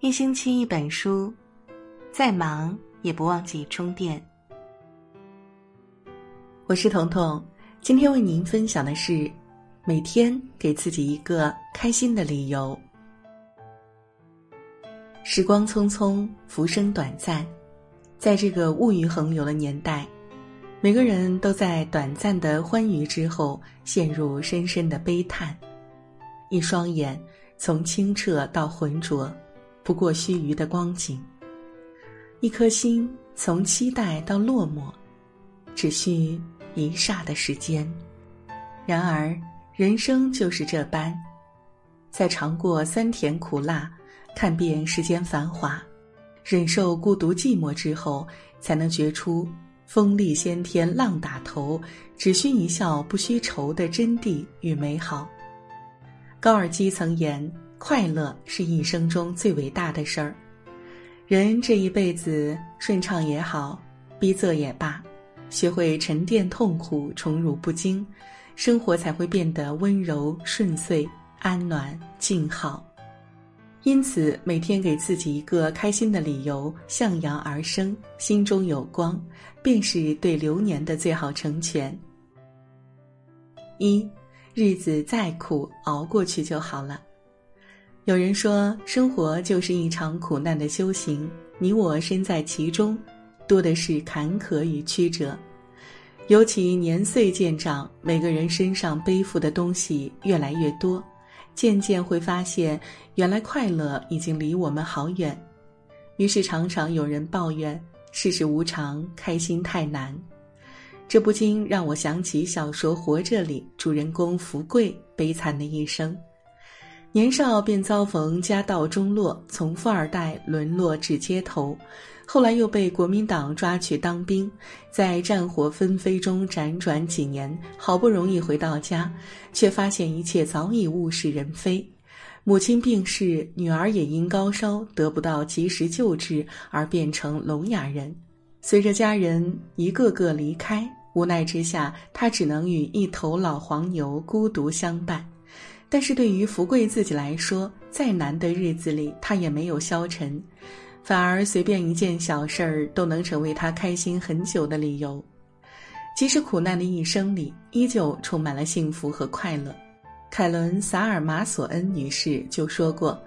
一星期一本书，再忙也不忘记充电。我是彤彤，今天为您分享的是：每天给自己一个开心的理由。时光匆匆，浮生短暂，在这个物欲横流的年代，每个人都在短暂的欢愉之后陷入深深的悲叹。一双眼从清澈到浑浊。不过须臾的光景，一颗心从期待到落寞，只需一霎的时间。然而，人生就是这般，在尝过酸甜苦辣，看遍世间繁华，忍受孤独寂寞之后，才能觉出风力先天浪打头，只需一笑不须愁的真谛与美好。高尔基曾言。快乐是一生中最伟大的事儿。人这一辈子顺畅也好，逼仄也罢，学会沉淀痛苦，宠辱不惊，生活才会变得温柔顺遂、安暖静好。因此，每天给自己一个开心的理由，向阳而生，心中有光，便是对流年的最好成全。一，日子再苦，熬过去就好了。有人说，生活就是一场苦难的修行，你我身在其中，多的是坎坷与曲折。尤其年岁渐长，每个人身上背负的东西越来越多，渐渐会发现，原来快乐已经离我们好远。于是常常有人抱怨世事无常，开心太难。这不禁让我想起小说《活着》里主人公福贵悲惨的一生。年少便遭逢家道中落，从富二代沦落至街头，后来又被国民党抓去当兵，在战火纷飞中辗转几年，好不容易回到家，却发现一切早已物是人非。母亲病逝，女儿也因高烧得不到及时救治而变成聋哑人。随着家人一个个离开，无奈之下，他只能与一头老黄牛孤独相伴。但是对于福贵自己来说，再难的日子里，他也没有消沉，反而随便一件小事儿都能成为他开心很久的理由。即使苦难的一生里，依旧充满了幸福和快乐。凯伦·萨尔马索恩女士就说过：“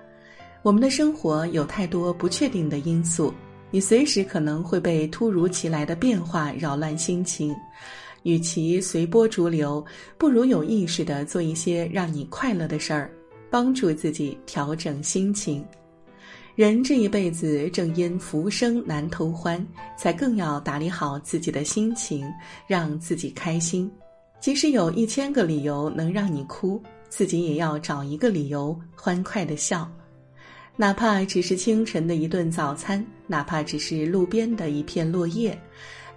我们的生活有太多不确定的因素，你随时可能会被突如其来的变化扰乱心情。”与其随波逐流，不如有意识的做一些让你快乐的事儿，帮助自己调整心情。人这一辈子正因浮生难偷欢，才更要打理好自己的心情，让自己开心。即使有一千个理由能让你哭，自己也要找一个理由欢快的笑。哪怕只是清晨的一顿早餐，哪怕只是路边的一片落叶。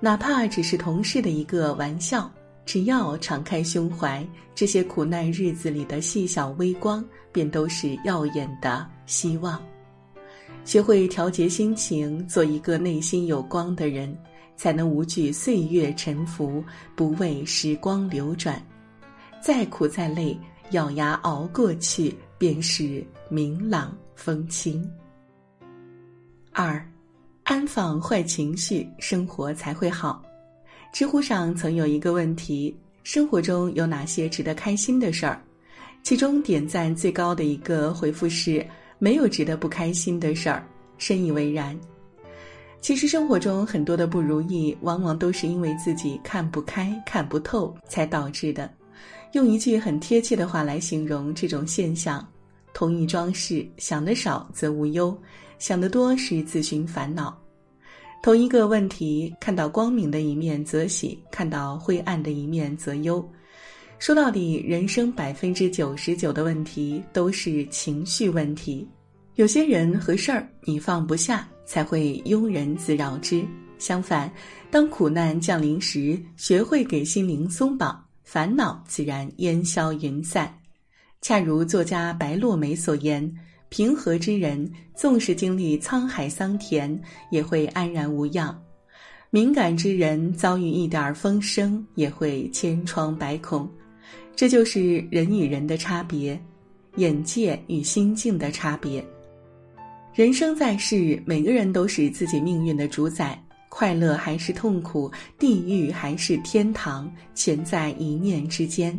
哪怕只是同事的一个玩笑，只要敞开胸怀，这些苦难日子里的细小微光，便都是耀眼的希望。学会调节心情，做一个内心有光的人，才能无惧岁月沉浮，不畏时光流转。再苦再累，咬牙熬过去，便是明朗风轻。二。安放坏情绪，生活才会好。知乎上曾有一个问题：生活中有哪些值得开心的事儿？其中点赞最高的一个回复是：没有值得不开心的事儿。深以为然。其实生活中很多的不如意，往往都是因为自己看不开、看不透才导致的。用一句很贴切的话来形容这种现象：同一桩事，想得少则无忧。想得多是自寻烦恼，同一个问题，看到光明的一面则喜，看到灰暗的一面则忧。说到底，人生百分之九十九的问题都是情绪问题。有些人和事儿你放不下，才会庸人自扰之；相反，当苦难降临时，学会给心灵松绑，烦恼自然烟消云散。恰如作家白落梅所言。平和之人，纵使经历沧海桑田，也会安然无恙；敏感之人，遭遇一点风声，也会千疮百孔。这就是人与人的差别，眼界与心境的差别。人生在世，每个人都是自己命运的主宰。快乐还是痛苦，地狱还是天堂，全在一念之间。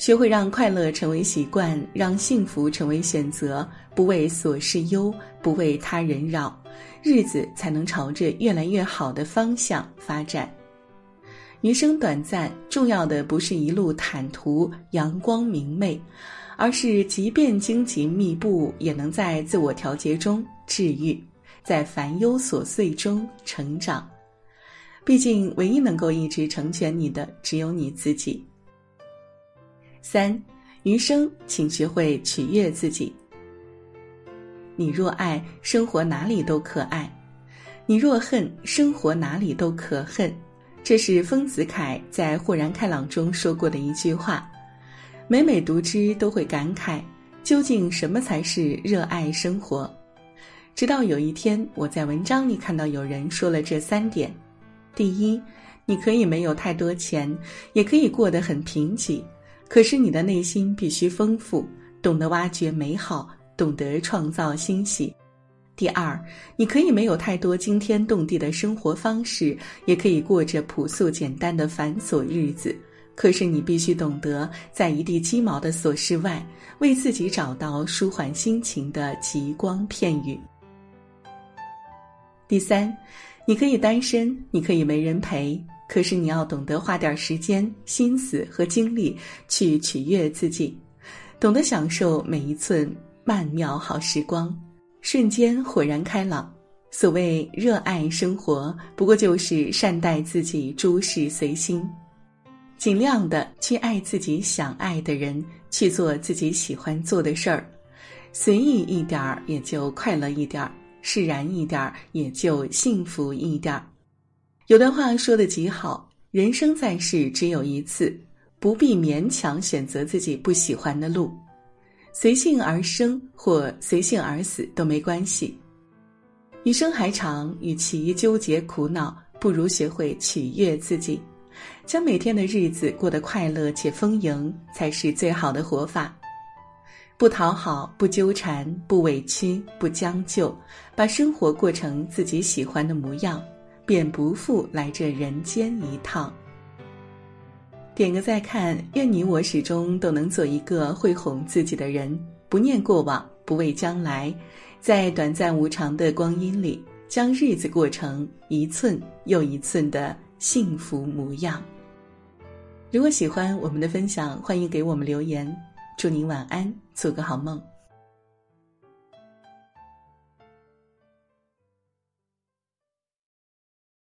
学会让快乐成为习惯，让幸福成为选择，不为琐事忧，不为他人扰，日子才能朝着越来越好的方向发展。余生短暂，重要的不是一路坦途、阳光明媚，而是即便荆棘密布，也能在自我调节中治愈，在烦忧琐碎中成长。毕竟，唯一能够一直成全你的，只有你自己。三，余生请学会取悦自己。你若爱，生活哪里都可爱；你若恨，生活哪里都可恨。这是丰子恺在《豁然开朗》中说过的一句话。每每读之，都会感慨：究竟什么才是热爱生活？直到有一天，我在文章里看到有人说了这三点：第一，你可以没有太多钱，也可以过得很贫瘠。可是你的内心必须丰富，懂得挖掘美好，懂得创造欣喜。第二，你可以没有太多惊天动地的生活方式，也可以过着朴素简单的繁琐日子。可是你必须懂得，在一地鸡毛的琐事外，为自己找到舒缓心情的极光片语。第三，你可以单身，你可以没人陪。可是你要懂得花点时间、心思和精力去取悦自己，懂得享受每一寸曼妙好时光，瞬间豁然开朗。所谓热爱生活，不过就是善待自己，诸事随心，尽量的去爱自己想爱的人，去做自己喜欢做的事儿，随意一点儿也就快乐一点儿，释然一点儿也就幸福一点儿。有段话说的极好：人生在世只有一次，不必勉强选择自己不喜欢的路，随性而生或随性而死都没关系。余生还长，与其纠结苦恼，不如学会取悦自己，将每天的日子过得快乐且丰盈，才是最好的活法。不讨好，不纠缠，不委屈，不将就，把生活过成自己喜欢的模样。便不负来这人间一趟。点个再看，愿你我始终都能做一个会哄自己的人，不念过往，不畏将来，在短暂无常的光阴里，将日子过成一寸又一寸的幸福模样。如果喜欢我们的分享，欢迎给我们留言。祝您晚安，做个好梦。